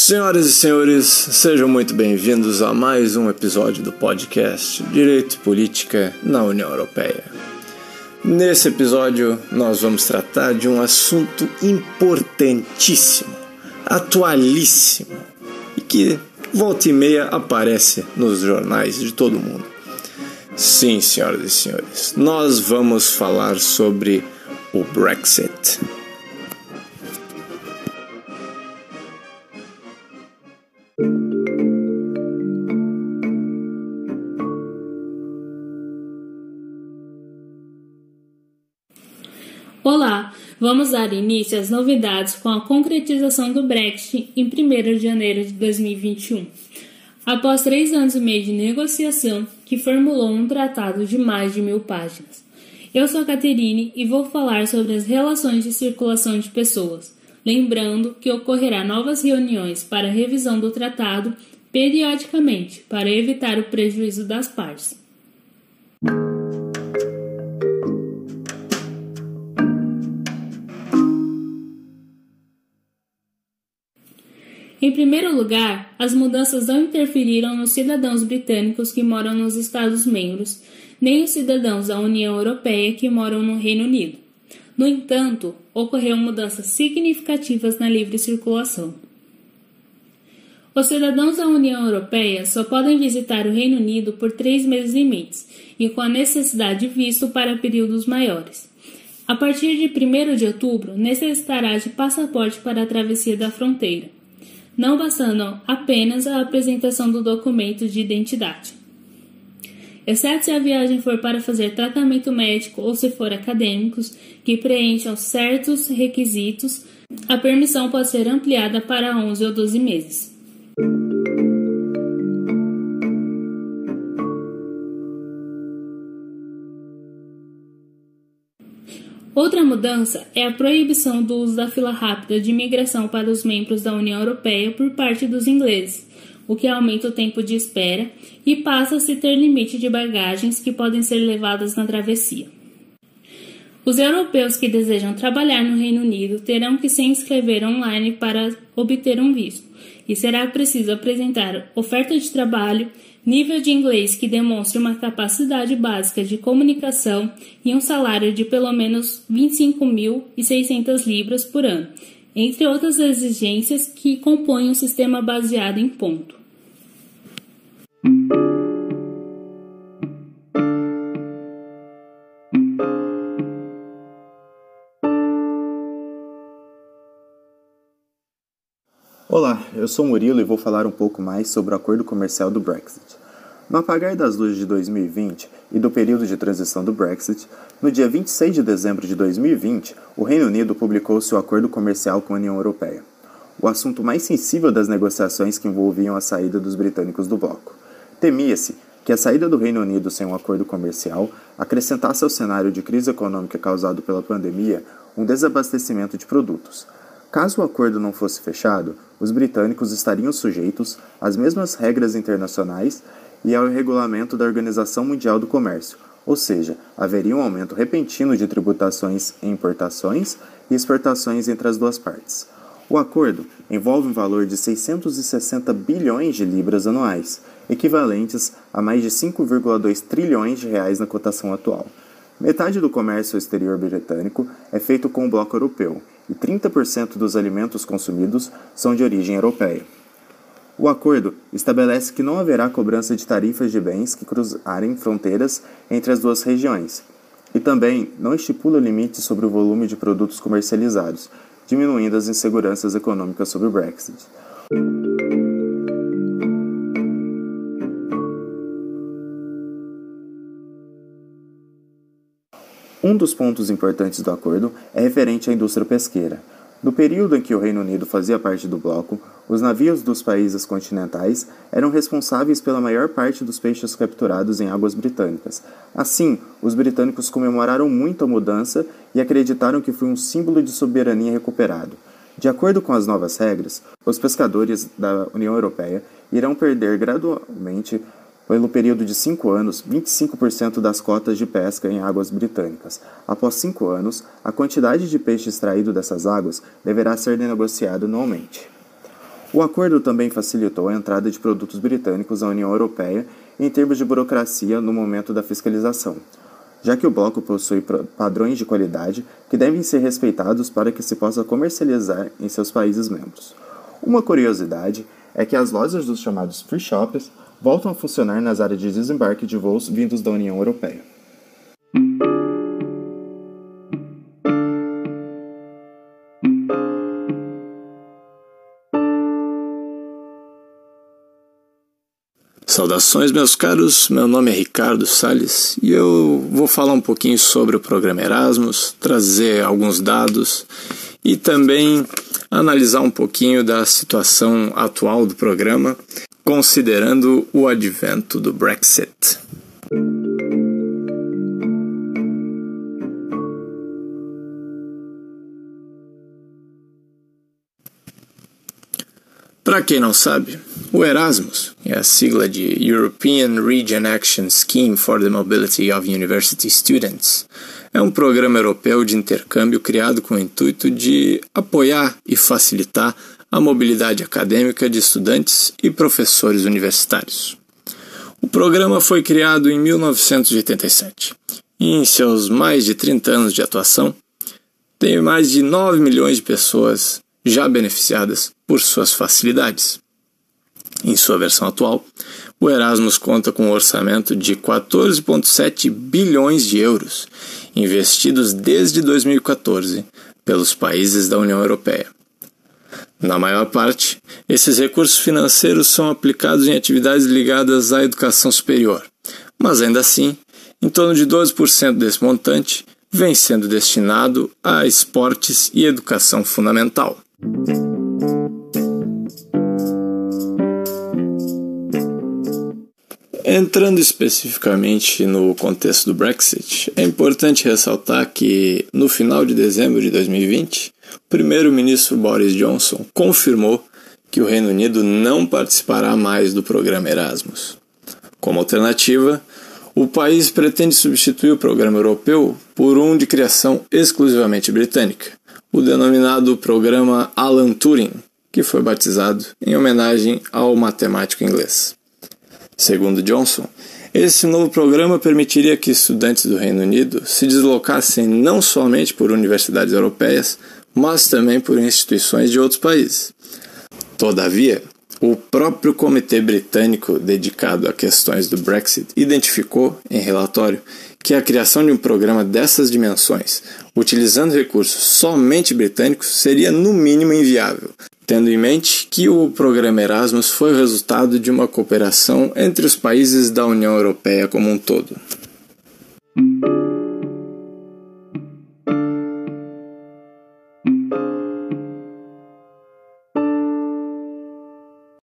Senhoras e senhores, sejam muito bem-vindos a mais um episódio do podcast Direito e Política na União Europeia. Nesse episódio, nós vamos tratar de um assunto importantíssimo, atualíssimo e que volta e meia aparece nos jornais de todo mundo. Sim, senhoras e senhores, nós vamos falar sobre o Brexit. Vamos dar início às novidades com a concretização do Brexit em 1 de janeiro de 2021. Após três anos e meio de negociação, que formulou um tratado de mais de mil páginas. Eu sou a Caterine e vou falar sobre as relações de circulação de pessoas, lembrando que ocorrerá novas reuniões para revisão do tratado periodicamente para evitar o prejuízo das partes. Em primeiro lugar, as mudanças não interferiram nos cidadãos britânicos que moram nos Estados-membros, nem os cidadãos da União Europeia que moram no Reino Unido. No entanto, ocorreram mudanças significativas na livre circulação. Os cidadãos da União Europeia só podem visitar o Reino Unido por três meses limites e com a necessidade de visto para períodos maiores. A partir de 1 de outubro, necessitará de passaporte para a travessia da fronteira não bastando apenas a apresentação do documento de identidade. Exceto se a viagem for para fazer tratamento médico ou se for acadêmicos que preencham certos requisitos, a permissão pode ser ampliada para 11 ou 12 meses. Outra mudança é a proibição do uso da fila rápida de imigração para os membros da União Europeia por parte dos ingleses, o que aumenta o tempo de espera e passa a se ter limite de bagagens que podem ser levadas na travessia. Os europeus que desejam trabalhar no Reino Unido terão que se inscrever online para obter um visto, e será preciso apresentar oferta de trabalho nível de inglês que demonstre uma capacidade básica de comunicação e um salário de pelo menos 25.600 libras por ano, entre outras exigências que compõem um sistema baseado em ponto. Olá, eu sou Murilo e vou falar um pouco mais sobre o acordo comercial do Brexit. No apagar das luzes de 2020 e do período de transição do Brexit, no dia 26 de dezembro de 2020, o Reino Unido publicou seu acordo comercial com a União Europeia, o assunto mais sensível das negociações que envolviam a saída dos britânicos do bloco. Temia-se que a saída do Reino Unido sem um acordo comercial acrescentasse ao cenário de crise econômica causado pela pandemia um desabastecimento de produtos Caso o acordo não fosse fechado, os britânicos estariam sujeitos às mesmas regras internacionais e ao regulamento da Organização Mundial do Comércio, ou seja, haveria um aumento repentino de tributações em importações e exportações entre as duas partes. O acordo envolve um valor de 660 bilhões de libras anuais, equivalentes a mais de 5,2 trilhões de reais na cotação atual. Metade do comércio exterior britânico é feito com o bloco europeu e 30% dos alimentos consumidos são de origem europeia. O acordo estabelece que não haverá cobrança de tarifas de bens que cruzarem fronteiras entre as duas regiões, e também não estipula limites sobre o volume de produtos comercializados, diminuindo as inseguranças econômicas sobre o Brexit. Um dos pontos importantes do acordo é referente à indústria pesqueira. No período em que o Reino Unido fazia parte do bloco, os navios dos países continentais eram responsáveis pela maior parte dos peixes capturados em águas britânicas. Assim, os britânicos comemoraram muito a mudança e acreditaram que foi um símbolo de soberania recuperado. De acordo com as novas regras, os pescadores da União Europeia irão perder gradualmente pelo período de cinco anos, 25% das cotas de pesca em águas britânicas. Após cinco anos, a quantidade de peixe extraído dessas águas deverá ser negociada anualmente. O acordo também facilitou a entrada de produtos britânicos à União Europeia em termos de burocracia no momento da fiscalização, já que o bloco possui padrões de qualidade que devem ser respeitados para que se possa comercializar em seus países membros. Uma curiosidade é que as lojas dos chamados free shops voltam a funcionar nas áreas de desembarque de voos vindos da União Europeia. Saudações, meus caros. Meu nome é Ricardo Sales e eu vou falar um pouquinho sobre o programa Erasmus, trazer alguns dados e também analisar um pouquinho da situação atual do programa, considerando o advento do Brexit. Para quem não sabe, o Erasmus é a sigla de European Region Action Scheme for the Mobility of University Students. É um programa europeu de intercâmbio criado com o intuito de apoiar e facilitar a mobilidade acadêmica de estudantes e professores universitários. O programa foi criado em 1987 e, em seus mais de 30 anos de atuação, tem mais de 9 milhões de pessoas já beneficiadas por suas facilidades. Em sua versão atual, o Erasmus conta com um orçamento de 14,7 bilhões de euros, investidos desde 2014 pelos países da União Europeia. Na maior parte, esses recursos financeiros são aplicados em atividades ligadas à educação superior, mas ainda assim, em torno de 12% desse montante vem sendo destinado a esportes e educação fundamental. Entrando especificamente no contexto do Brexit, é importante ressaltar que, no final de dezembro de 2020, o primeiro-ministro Boris Johnson confirmou que o Reino Unido não participará mais do programa Erasmus. Como alternativa, o país pretende substituir o programa europeu por um de criação exclusivamente britânica, o denominado Programa Alan Turing, que foi batizado em homenagem ao matemático inglês. Segundo Johnson, esse novo programa permitiria que estudantes do Reino Unido se deslocassem não somente por universidades europeias, mas também por instituições de outros países. Todavia, o próprio Comitê Britânico dedicado a questões do Brexit identificou, em relatório, que a criação de um programa dessas dimensões, utilizando recursos somente britânicos, seria no mínimo inviável, tendo em mente que o programa Erasmus foi o resultado de uma cooperação entre os países da União Europeia como um todo.